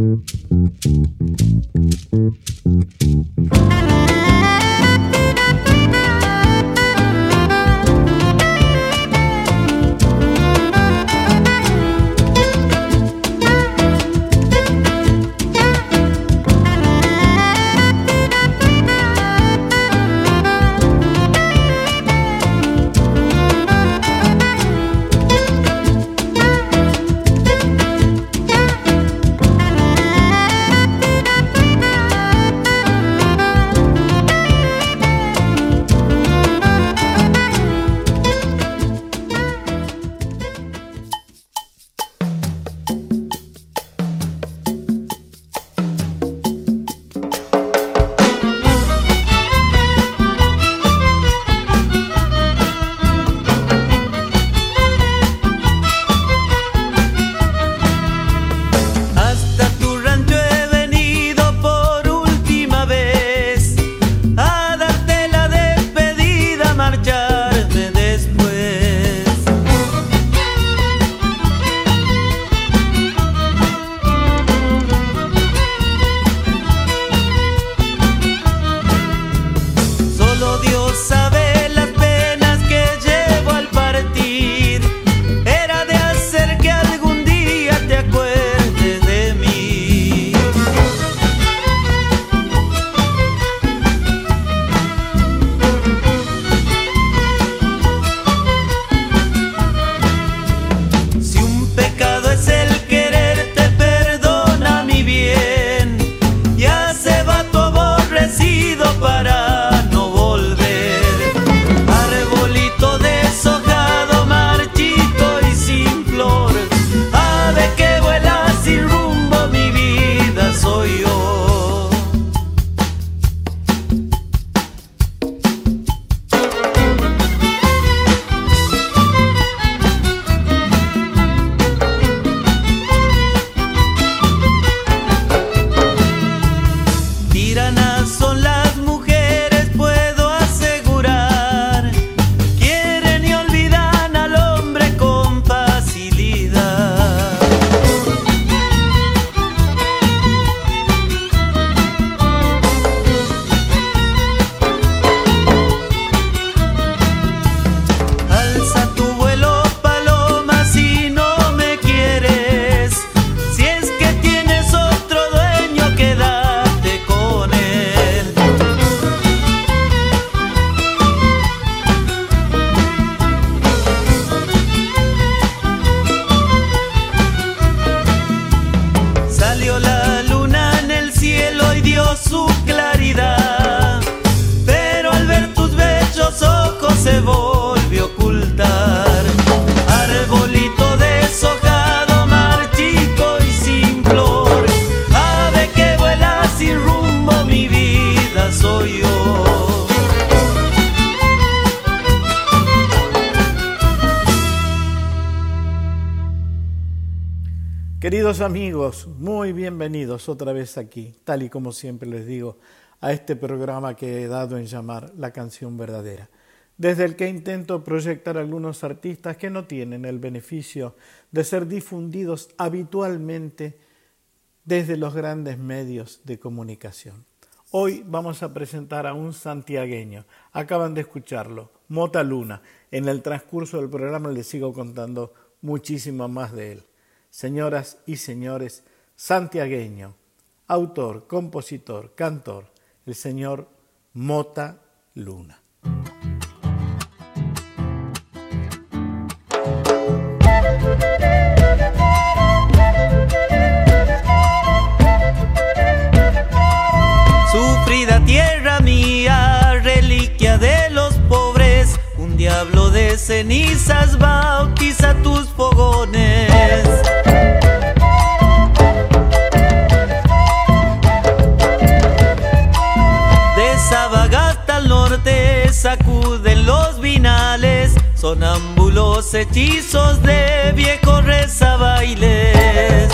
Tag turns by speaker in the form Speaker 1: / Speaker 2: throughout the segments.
Speaker 1: Mm-hmm. Amigos, muy bienvenidos otra vez aquí, tal y como siempre les digo, a este programa que he dado en llamar La canción verdadera, desde el que intento proyectar algunos artistas que no tienen el beneficio de ser difundidos habitualmente desde los grandes medios de comunicación. Hoy vamos a presentar a un santiagueño, acaban de escucharlo, Mota Luna. En el transcurso del programa les sigo contando muchísimo más de él señoras y señores, santiagueño, autor, compositor, cantor, el señor Mota Luna.
Speaker 2: Sufrida tierra mía, reliquia de los pobres, un diablo de cenizas bautiza tus fogones. sonámbulos hechizos de viejos rezabailes.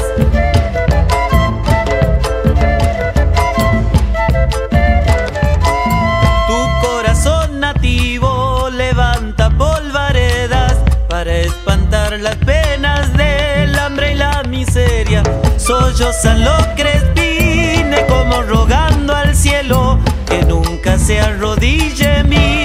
Speaker 2: Tu corazón nativo levanta polvaredas para espantar las penas del hambre y la miseria. Sollozan los crespines
Speaker 1: como rogando al cielo
Speaker 3: que nunca se arrodille mi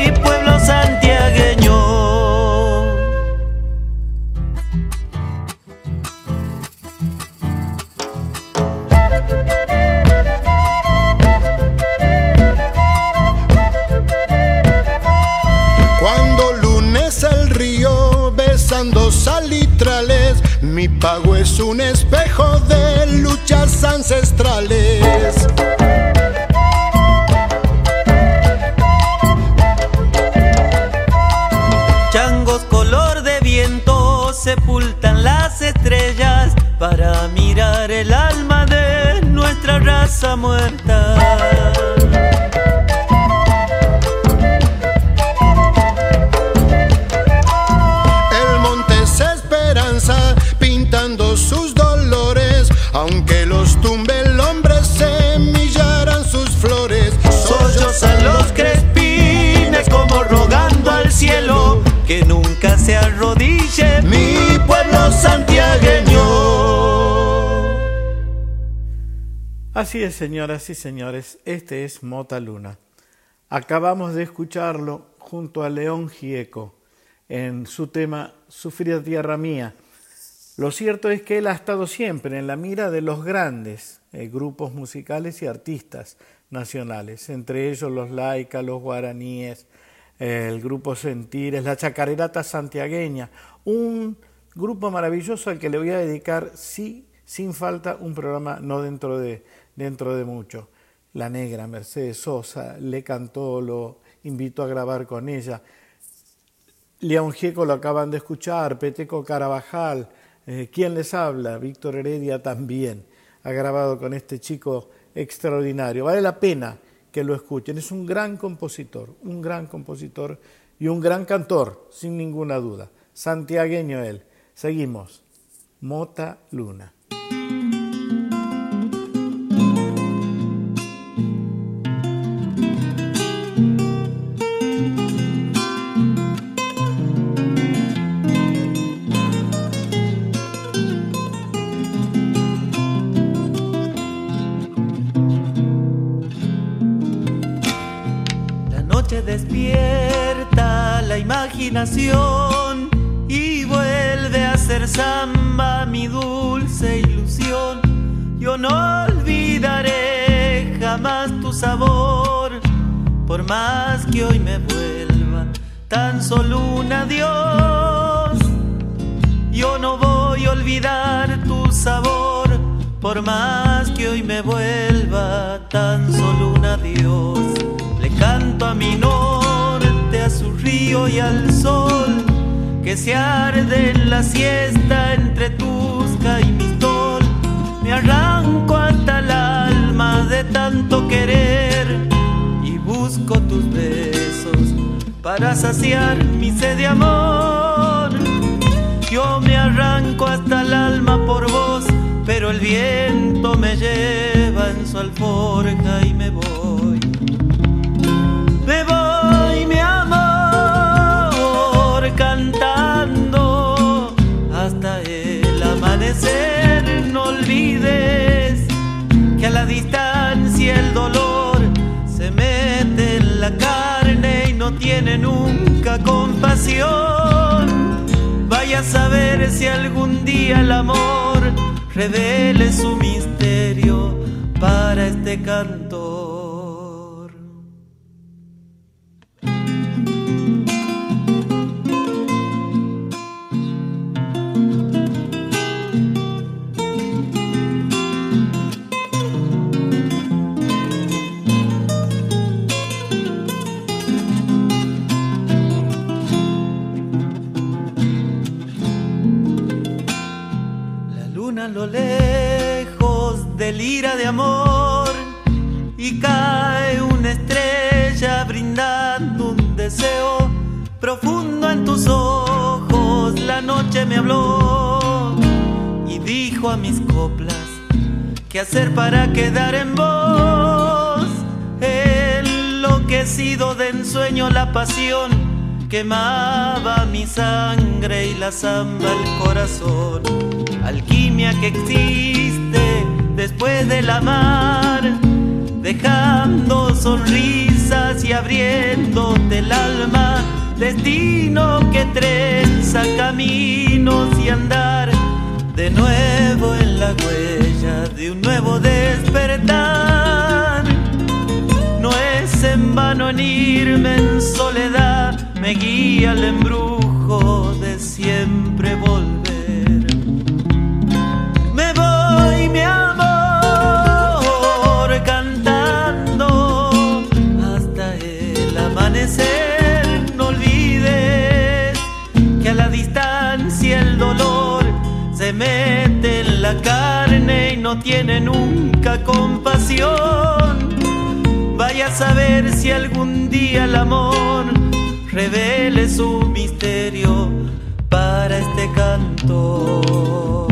Speaker 3: Mi pago es un espejo de luchas ancestrales.
Speaker 1: Changos color de viento sepultan las estrellas para mirar el alma de nuestra raza muerta. Que nunca se arrodille mi pueblo santiagueño.
Speaker 4: Así es, señoras y señores, este es Mota Luna. Acabamos de escucharlo junto a León Gieco en su tema Sufrir tierra mía lo cierto es que él ha estado siempre en la mira de los grandes eh, grupos musicales y artistas nacionales, entre ellos los laicas, los guaraníes, el grupo Sentires, la chacarerata santiagueña, un grupo maravilloso al que le voy a dedicar, sí, sin falta, un programa no dentro de, dentro de mucho. La negra Mercedes Sosa le cantó, lo invitó a grabar con ella. León Gieco lo acaban de escuchar, Peteco Carabajal, eh, ¿Quién les habla? Víctor Heredia también ha grabado con este chico extraordinario. Vale la pena que lo escuchen. Es un gran compositor, un gran compositor y un gran cantor, sin ninguna duda. Santiagueño él. Seguimos. Mota Luna.
Speaker 1: Y vuelve a ser samba mi dulce ilusión. Yo no olvidaré jamás tu sabor, por más que hoy me vuelva tan solo un adiós. Yo no voy a olvidar tu sabor, por más que hoy me vuelva tan solo un adiós canto a mi a y al sol, que se arde en la siesta entre Tusca y Mistol. Me arranco hasta el alma de tanto querer y busco tus besos para saciar mi sed de amor. Yo me arranco hasta el alma por vos, pero el viento me lleva en su alforja y me voy. No olvides que a la distancia el dolor se mete en la carne y no tiene nunca compasión. Vaya a saber si algún día el amor revele su misterio para este canto. Lo lejos del ira de amor y cae una estrella brindando un deseo profundo en tus ojos. La noche me habló y dijo a mis coplas qué hacer para quedar en vos. Enloquecido de ensueño la pasión quemaba mi sangre y la zamba el corazón alquimia que existe después de la mar, dejando sonrisas y abriéndote el alma, destino que trenza caminos y andar de nuevo en la huella de un nuevo despertar. No es en vano en irme en soledad, me guía el embrujo de siempre volver. Se mete en la carne y no tiene nunca compasión. Vaya a saber si algún día el amor revele su misterio para este canto.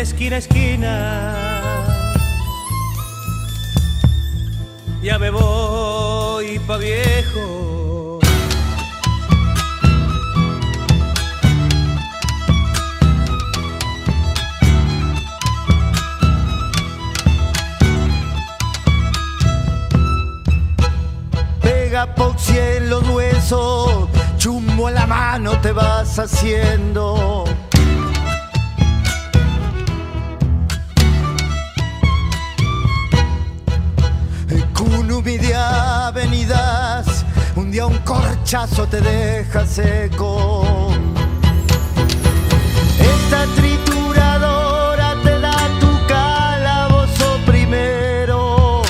Speaker 1: Esquina esquina.
Speaker 5: Ya me voy pa' viejo.
Speaker 6: Pega poxia en los huesos, chumbo en la mano te vas haciendo. Cunumidia venidas, un día un corchazo te deja seco. Esta trituradora te da tu calabozo primero.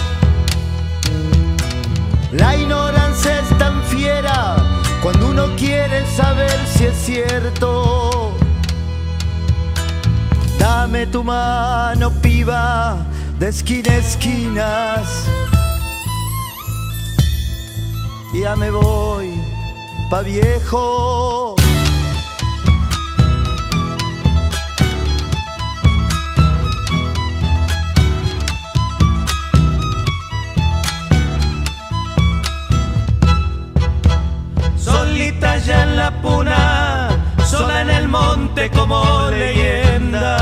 Speaker 6: La ignorancia es tan fiera cuando uno quiere saber si es cierto. Dame tu mano, piba, de esquina a esquinas. Ya me voy pa' viejo.
Speaker 5: Solita ya en la puna, sola en el monte como leyenda.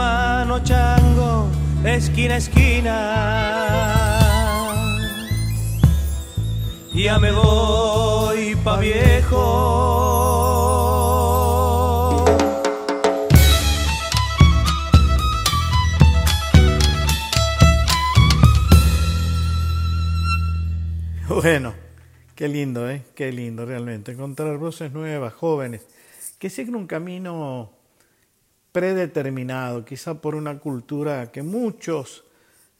Speaker 5: Mano, chango, de esquina a esquina. Ya me voy pa' viejo.
Speaker 4: Bueno, qué lindo, ¿eh? Qué lindo realmente. Encontrar voces nuevas, jóvenes, que siguen un camino predeterminado, quizá por una cultura que muchos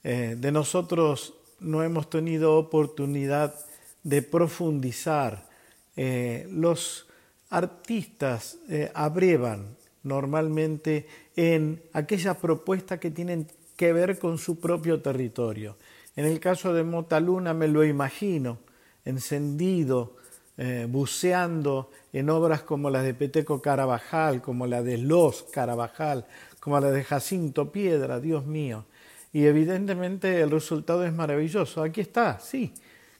Speaker 4: eh, de nosotros no hemos tenido oportunidad de profundizar. Eh, los artistas eh, abrevan normalmente en aquellas propuestas que tienen que ver con su propio territorio. En el caso de Motaluna me lo imagino, encendido, eh, buceando en obras como las de Peteco Carabajal, como la de Los Carabajal, como la de Jacinto Piedra, Dios mío. Y evidentemente el resultado es maravilloso. Aquí está, sí,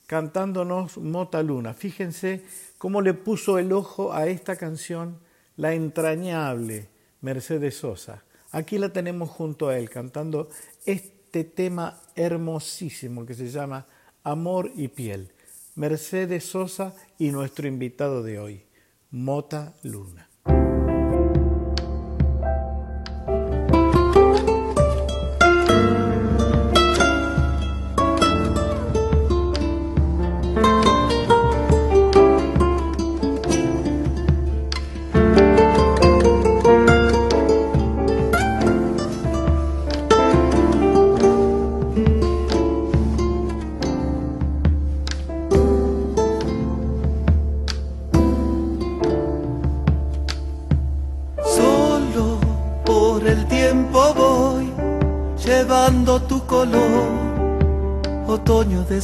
Speaker 4: cantándonos Motaluna. Fíjense cómo le puso el ojo a esta canción la entrañable Mercedes Sosa. Aquí la tenemos junto a él cantando este tema hermosísimo que se llama Amor y Piel. Mercedes Sosa y nuestro invitado de hoy, Mota Luna.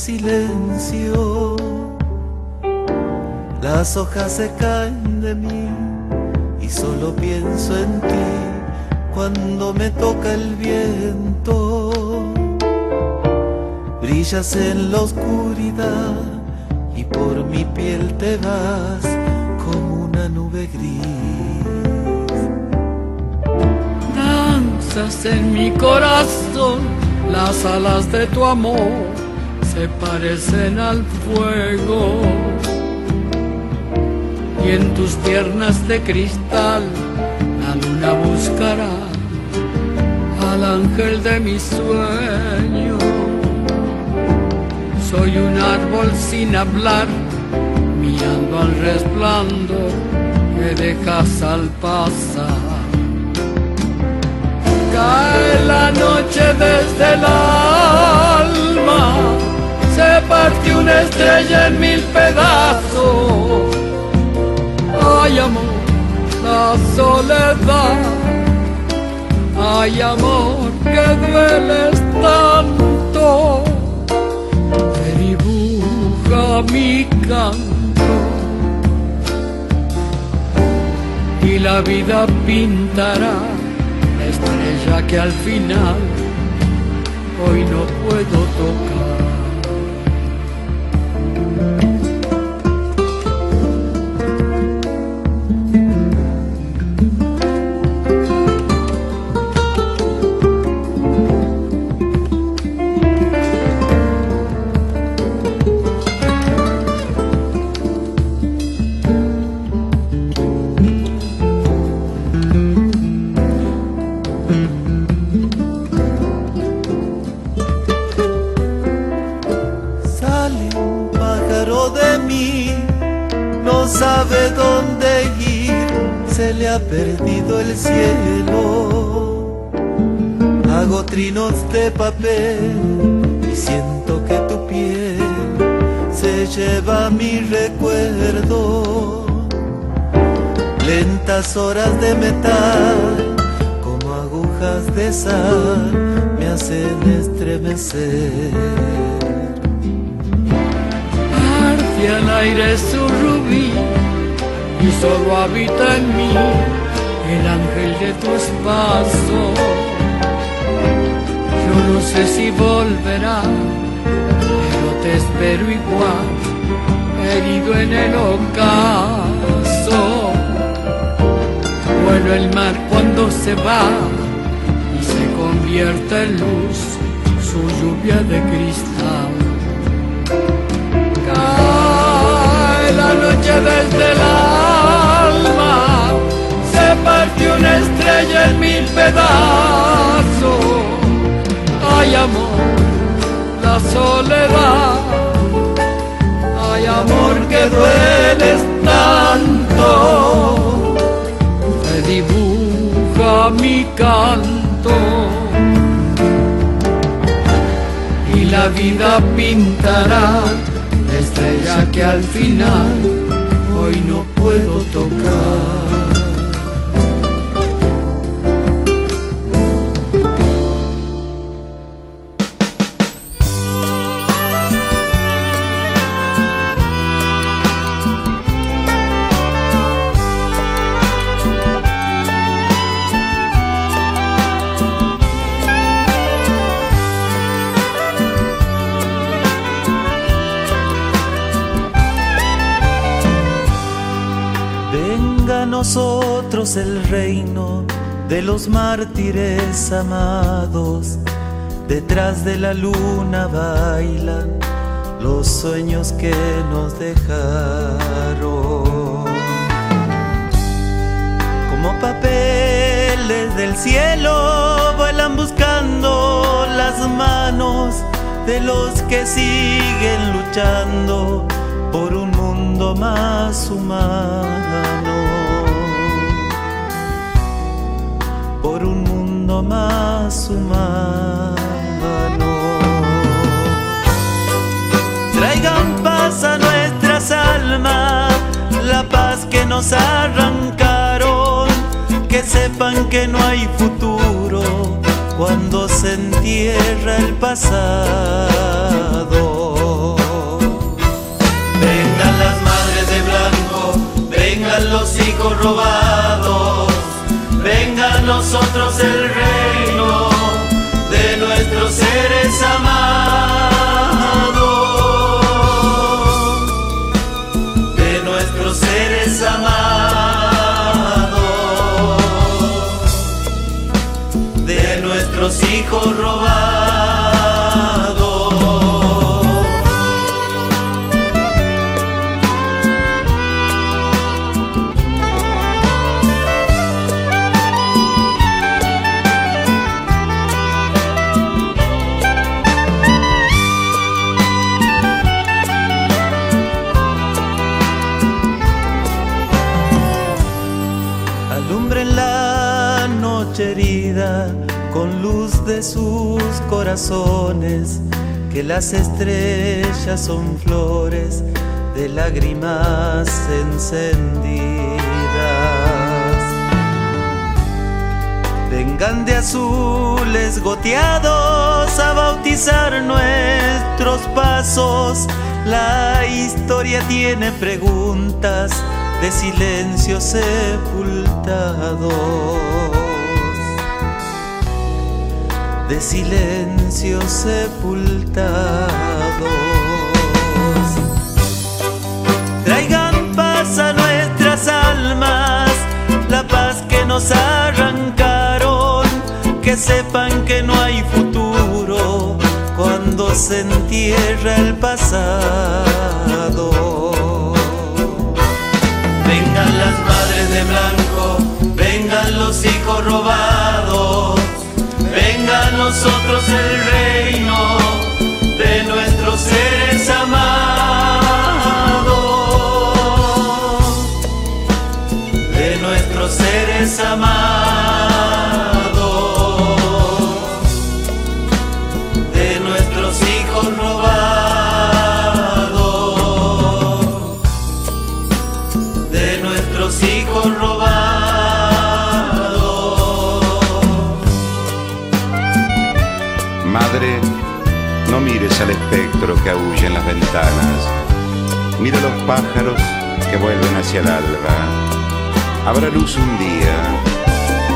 Speaker 1: Silencio. Las hojas se caen de mí y solo pienso en ti cuando me toca el viento. Brillas en la oscuridad y por mi piel te vas como una nube gris.
Speaker 7: Danzas en mi corazón las alas de tu amor se parecen al fuego y en tus piernas de cristal la luna buscará al ángel de mi sueño. Soy un árbol sin hablar, mirando al resplandor que dejas al pasar. Cae la noche desde el alma se partió una estrella en mil pedazos. Ay amor, la soledad. Ay amor, que dueles tanto. Que dibuja mi canto. Y la vida pintará la estrella que al final hoy no puedo tocar.
Speaker 1: Hago trinos de papel y siento que tu piel se lleva mi recuerdo. Lentas horas de metal, como agujas de sal, me hacen estremecer.
Speaker 7: Arde al aire su rubí y solo habita en mí el ángel de tu espacio. No sé si volverá, pero te espero igual, herido en el ocaso. Vuelo el mar cuando se va convierte en luz su lluvia de cristal. Cae la noche desde el alma, se partió una estrella en mil pedazos. Ay amor, la soledad, ay amor que dueles tanto, te dibuja mi canto. La vida pintará la estrella que al final hoy no puedo tocar.
Speaker 1: El reino de los mártires amados. Detrás de la luna bailan los sueños que nos dejaron. Como papeles del cielo vuelan buscando las manos de los que siguen luchando por un mundo más humano. Por un mundo más humano. Traigan paz a nuestras almas, la paz que nos arrancaron, que sepan que no hay futuro cuando se entierra el pasado. Vengan las madres de blanco, vengan los hijos robados venga a nosotros el reino de nuestros seres amados, de nuestros seres amados, de nuestros hijos robados. Que las estrellas son flores de lágrimas encendidas. Vengan de azules goteados a bautizar nuestros pasos. La historia tiene preguntas de silencio sepultado de silencio sepultados. Traigan paz a nuestras almas, la paz que nos arrancaron, que sepan que no hay futuro cuando se entierra el pasado. Vengan las madres de blanco, vengan los hijos robados venga a nosotros el reino de nuestros seres amados, de nuestros seres amados,
Speaker 8: mires al espectro que aúlla en las ventanas. Mira los pájaros que vuelven hacia el alba. Habrá luz un día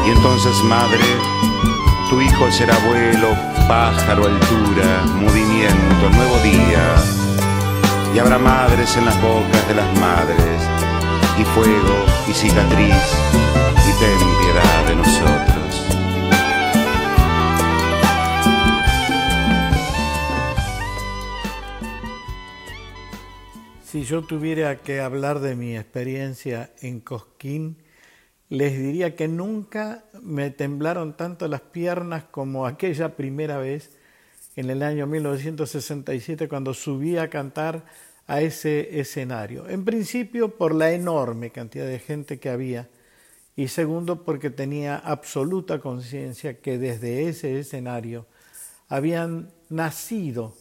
Speaker 8: y entonces, madre, tu hijo será abuelo, pájaro, altura, movimiento, nuevo día. Y habrá madres en las bocas de las madres, y fuego, y cicatriz,
Speaker 4: yo tuviera que hablar de mi experiencia en Cosquín, les diría que nunca me temblaron tanto las piernas como aquella primera vez en el año 1967 cuando subí a cantar a ese escenario. En principio por la enorme cantidad de gente que había y segundo porque tenía absoluta conciencia que desde ese escenario habían nacido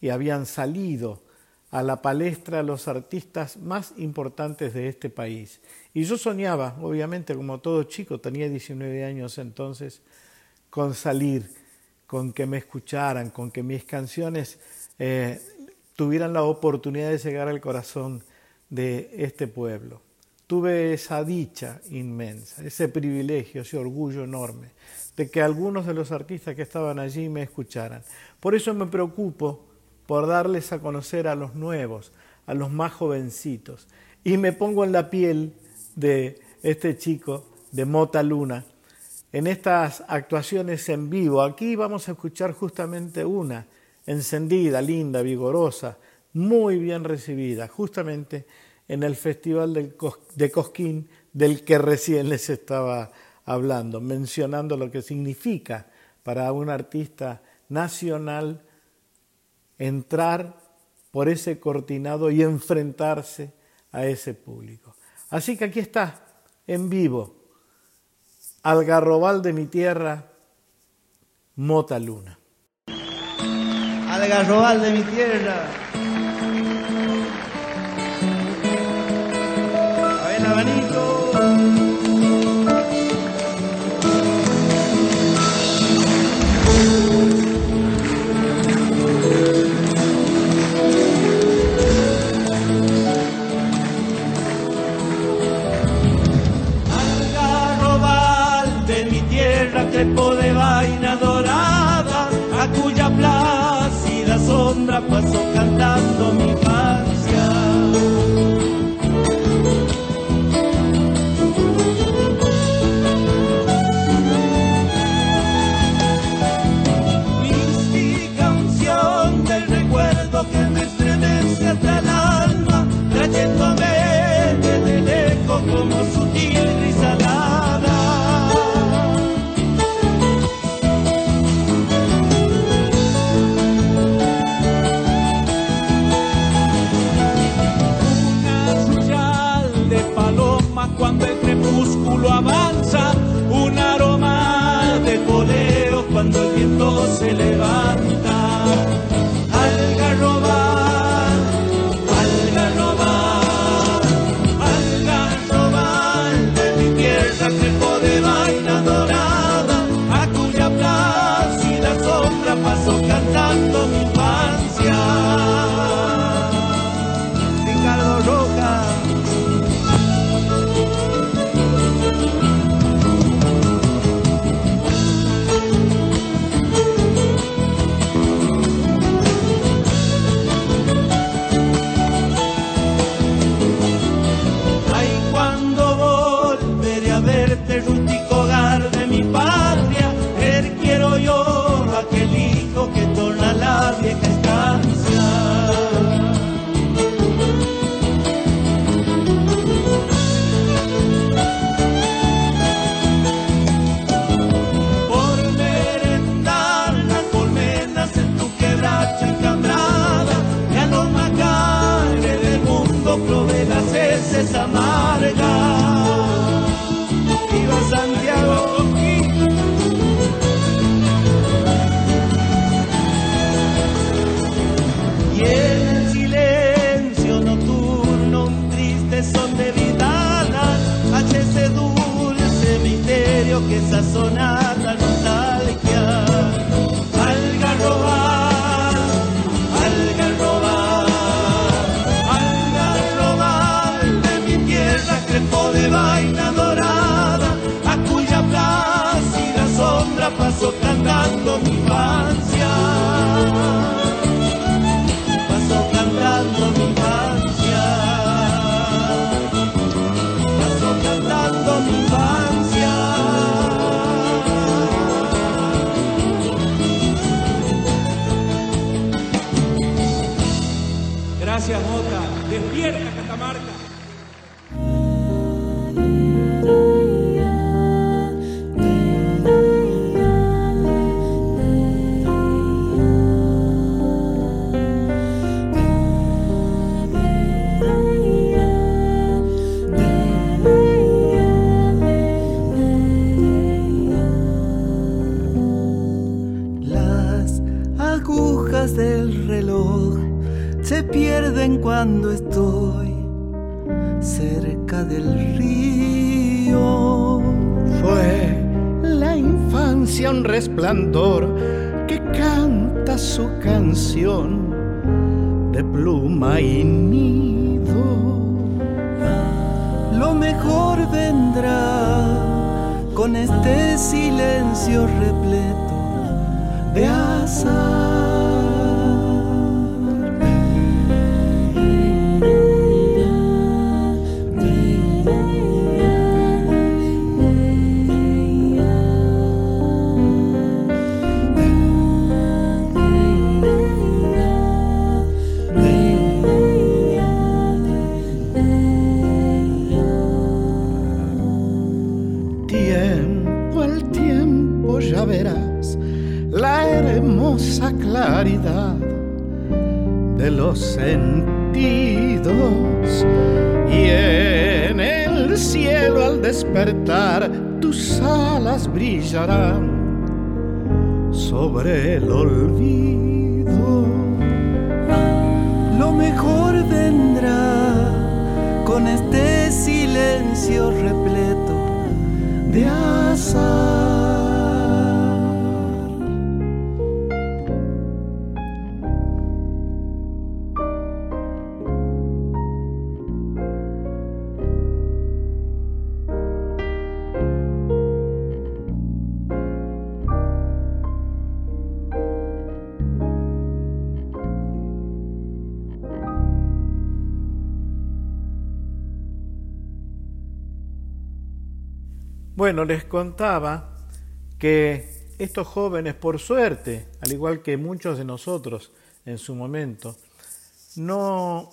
Speaker 4: y habían salido a la palestra los artistas más importantes de este país. Y yo soñaba, obviamente, como todo chico, tenía 19 años entonces, con salir, con que me escucharan, con que mis canciones eh, tuvieran la oportunidad de llegar al corazón de este pueblo. Tuve esa dicha inmensa, ese privilegio, ese orgullo enorme de que algunos de los artistas que estaban allí me escucharan. Por eso me preocupo por darles a conocer a los nuevos, a los más jovencitos. Y me pongo en la piel de este chico, de Mota Luna, en estas actuaciones en vivo. Aquí vamos a escuchar justamente una, encendida, linda, vigorosa, muy bien recibida, justamente en el Festival de Cosquín del que recién les estaba hablando, mencionando lo que significa para un artista nacional entrar por ese cortinado y enfrentarse a ese público. Así que aquí está, en vivo, Algarrobal de mi tierra, Mota Luna.
Speaker 1: Algarrobal de mi tierra. Sombra pasó cantando mi un
Speaker 3: resplandor que canta su canción de pluma y nido.
Speaker 1: Lo mejor vendrá con este silencio repleto de azar.
Speaker 3: De los sentidos y en el cielo al despertar tus alas brillarán sobre el olvido.
Speaker 1: Lo mejor vendrá con este silencio repleto de azar.
Speaker 4: Bueno, les contaba que estos jóvenes, por suerte, al igual que muchos de nosotros en su momento, no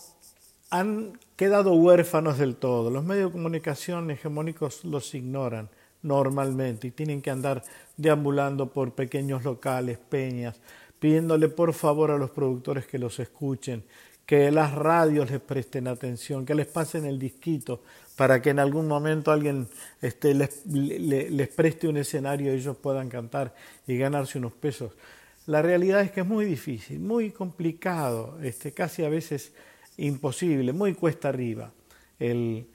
Speaker 4: han quedado huérfanos del todo. Los medios de comunicación hegemónicos los ignoran normalmente y tienen que andar deambulando por pequeños locales, peñas, pidiéndole por favor a los productores que los escuchen, que las radios les presten atención, que les pasen el disquito para que en algún momento alguien este, les, preste un escenario y ellos puedan cantar y ganarse unos pesos. La realidad es que es muy difícil, muy complicado, este, casi a veces imposible, muy cuesta arriba el,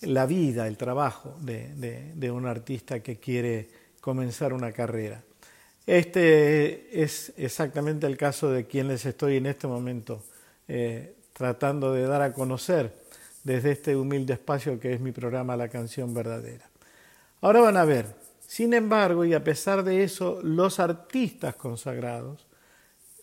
Speaker 4: la vida, el trabajo de, de, un artista que quiere comenzar una carrera. Este es exactamente el caso de quien les estoy en este momento eh, tratando de dar a conocer desde este humilde espacio que es mi programa La canción verdadera. Ahora van a ver, sin embargo, y a pesar de eso, los artistas consagrados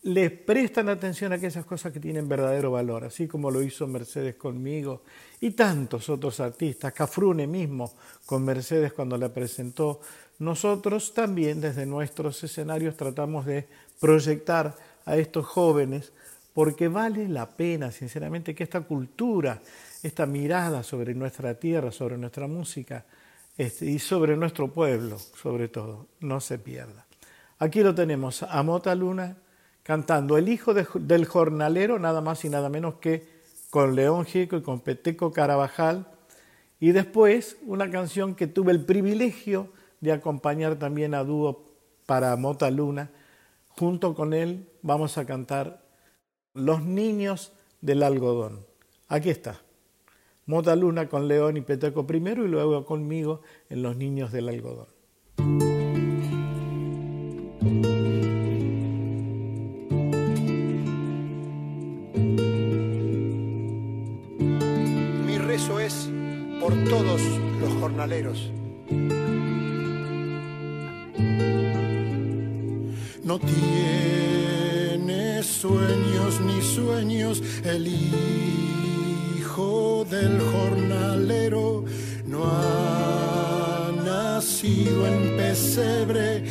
Speaker 4: les prestan atención a aquellas cosas que tienen verdadero valor, así como lo hizo Mercedes conmigo y tantos otros artistas, Cafrune mismo con Mercedes cuando la presentó. Nosotros también desde nuestros escenarios tratamos de proyectar a estos jóvenes porque vale la pena, sinceramente, que esta cultura esta mirada sobre nuestra tierra, sobre nuestra música este, y sobre nuestro pueblo, sobre todo, no se pierda. Aquí lo tenemos a Mota Luna cantando El hijo del jornalero, nada más y nada menos que con León Gieco y con Peteco Carabajal. Y después una canción que tuve el privilegio de acompañar también a dúo para Mota Luna. Junto con él vamos a cantar Los niños del algodón. Aquí está. Mota Luna con León y Peteco primero y luego conmigo en Los Niños del Algodón.
Speaker 3: Mi rezo es por todos los jornaleros. No sueños el hijo del jornalero. No ha nacido en pesebre,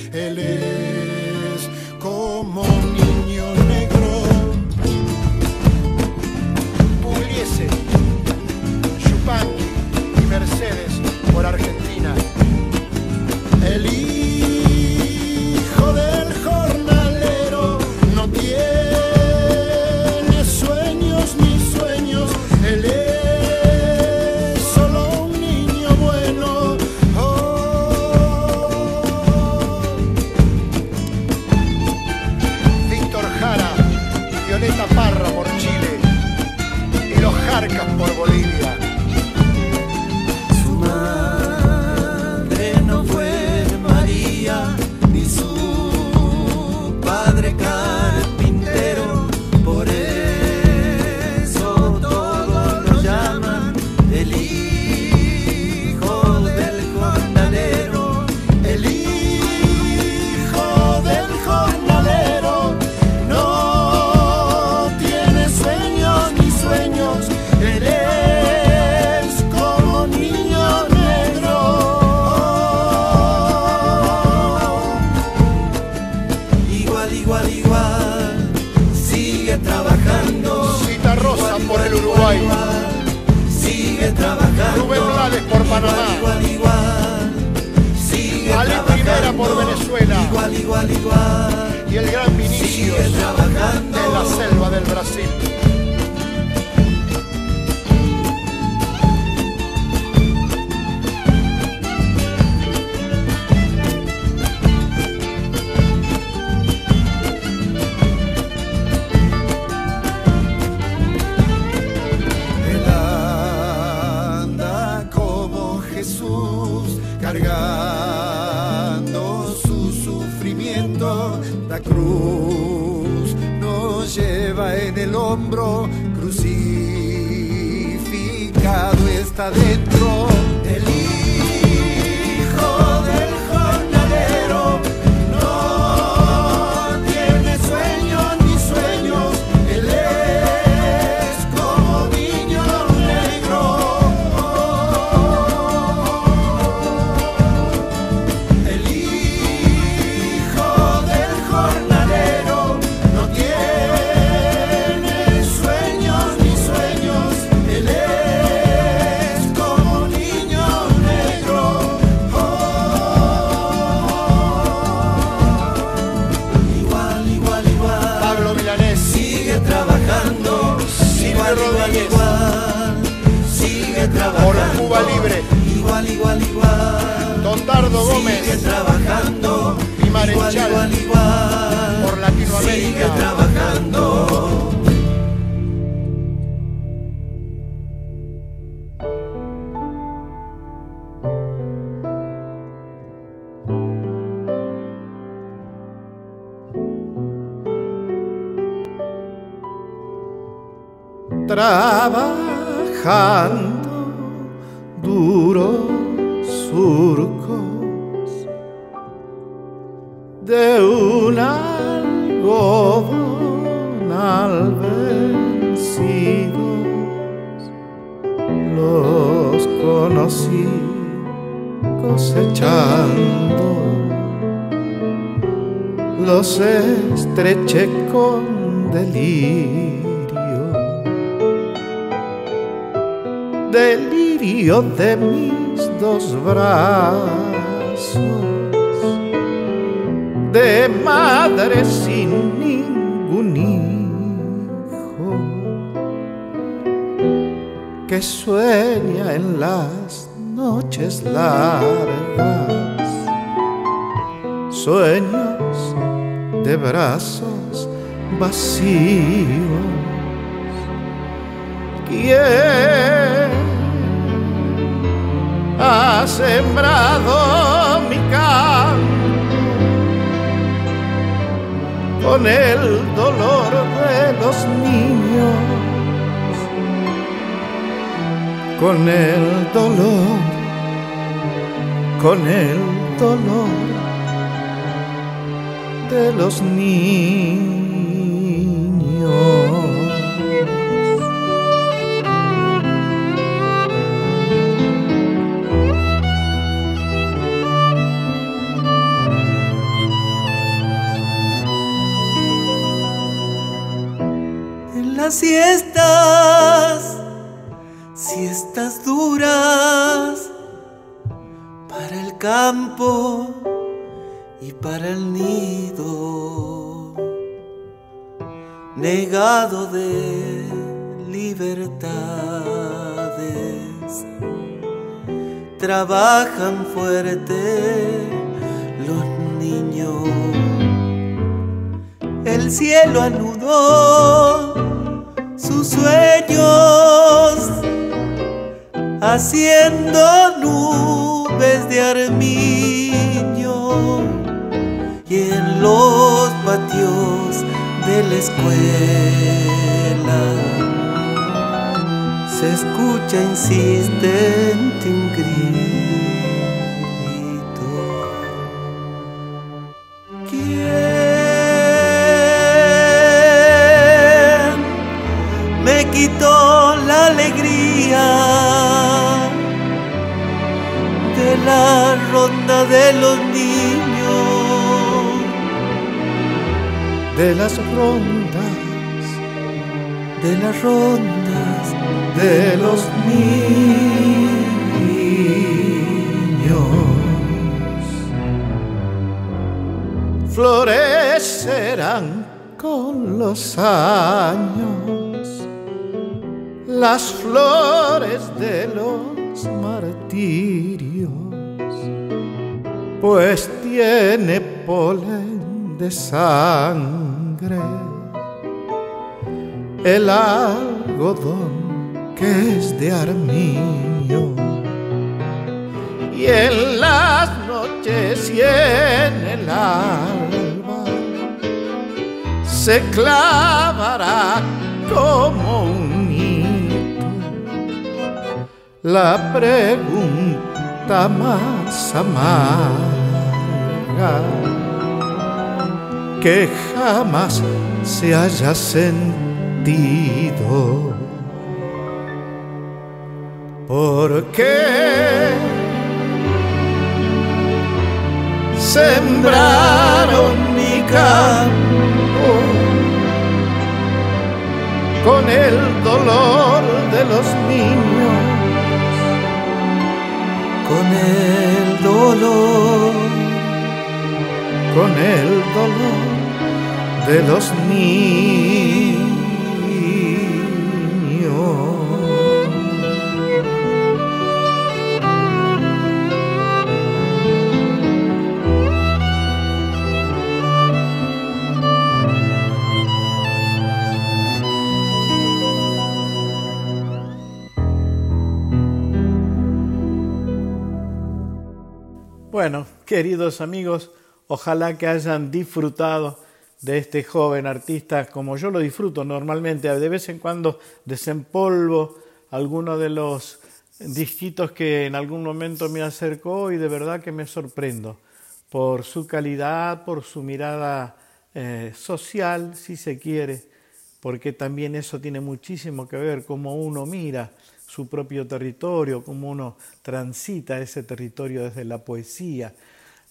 Speaker 3: marcan por
Speaker 1: bolita.
Speaker 9: Y el gran Vinicius de la selva del Brasil.
Speaker 4: Crucificado está dentro de mis dos brazos, de madre sin ningún hijo, que sueña en las noches largas, sueños de brazos vacíos. ¿Quién ha sembrado mi campo con el dolor de los niños, con el dolor, con el dolor de los niños.
Speaker 1: Siestas, siestas duras para el campo y para el nido, negado de libertades, trabajan fuerte los niños. El cielo anudó sus sueños, haciendo nubes de armiño y en los patios de la escuela. Se escucha insistente un de los niños,
Speaker 4: de las rondas,
Speaker 1: de las rondas,
Speaker 4: de los niños.
Speaker 3: florecerán con los años las flores de los martirios, pues tiene polen de sangre. El algodón que es de armiño y en las noches y en el alba se clavará como un la pregunta más amarga que jamás se haya sentido. ¿Por qué sembraron mi campo con el dolor de los niños? Con el dolor, con el dolor de los niños.
Speaker 4: Bueno, queridos amigos, ojalá que hayan disfrutado de este joven artista como yo lo disfruto normalmente. De vez en cuando desempolvo alguno de los disquitos que en algún momento me acercó y de verdad que me sorprendo por su calidad, por su mirada eh, social, si se quiere, porque también eso tiene muchísimo que ver cómo uno mira su propio territorio, cómo uno transita ese territorio desde la poesía,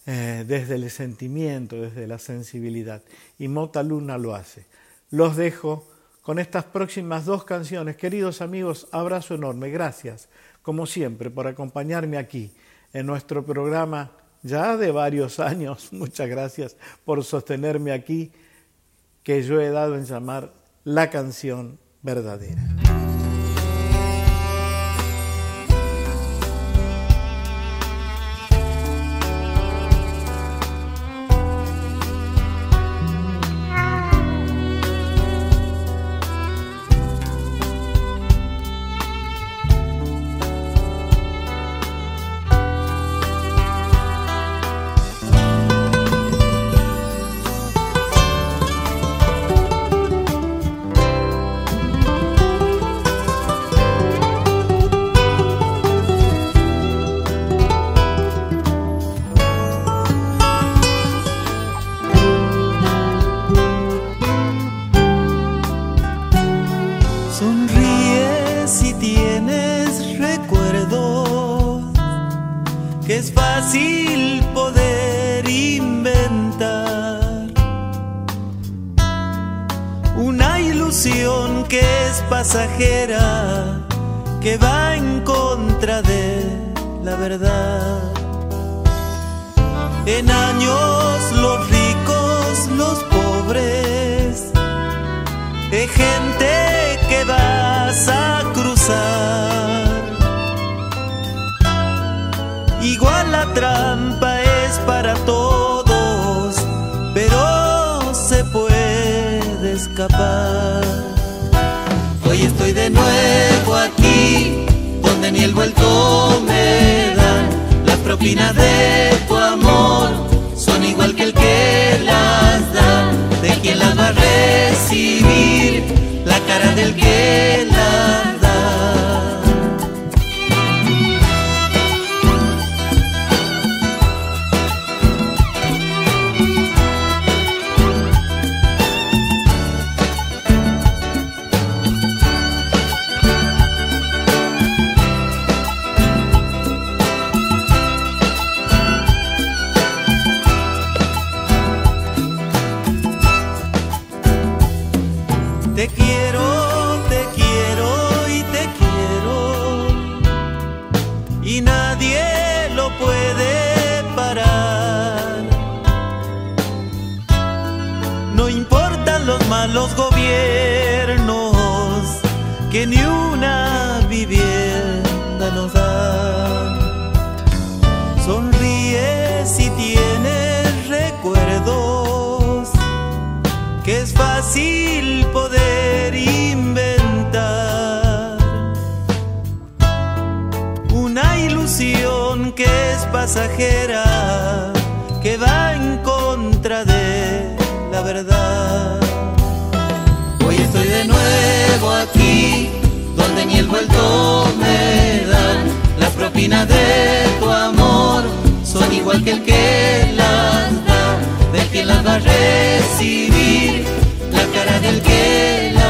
Speaker 4: eh, desde el sentimiento, desde la sensibilidad. Y Mota Luna lo hace. Los dejo con estas próximas dos canciones. Queridos amigos, abrazo enorme. Gracias, como siempre, por acompañarme aquí en nuestro programa ya de varios años. Muchas gracias por sostenerme aquí, que yo he dado en llamar la canción verdadera.
Speaker 1: Igual la trampa es para todos, pero se puede escapar. Hoy estoy de nuevo aquí, donde ni el vuelto me da. Las propinas de tu amor son igual que el que las da. De quien las va a recibir, la cara del que las que va en contra de la verdad. Hoy estoy de nuevo aquí, donde ni el vuelto me dan. Las propinas de tu amor son igual que el que las da, del que las va a recibir, la cara del que las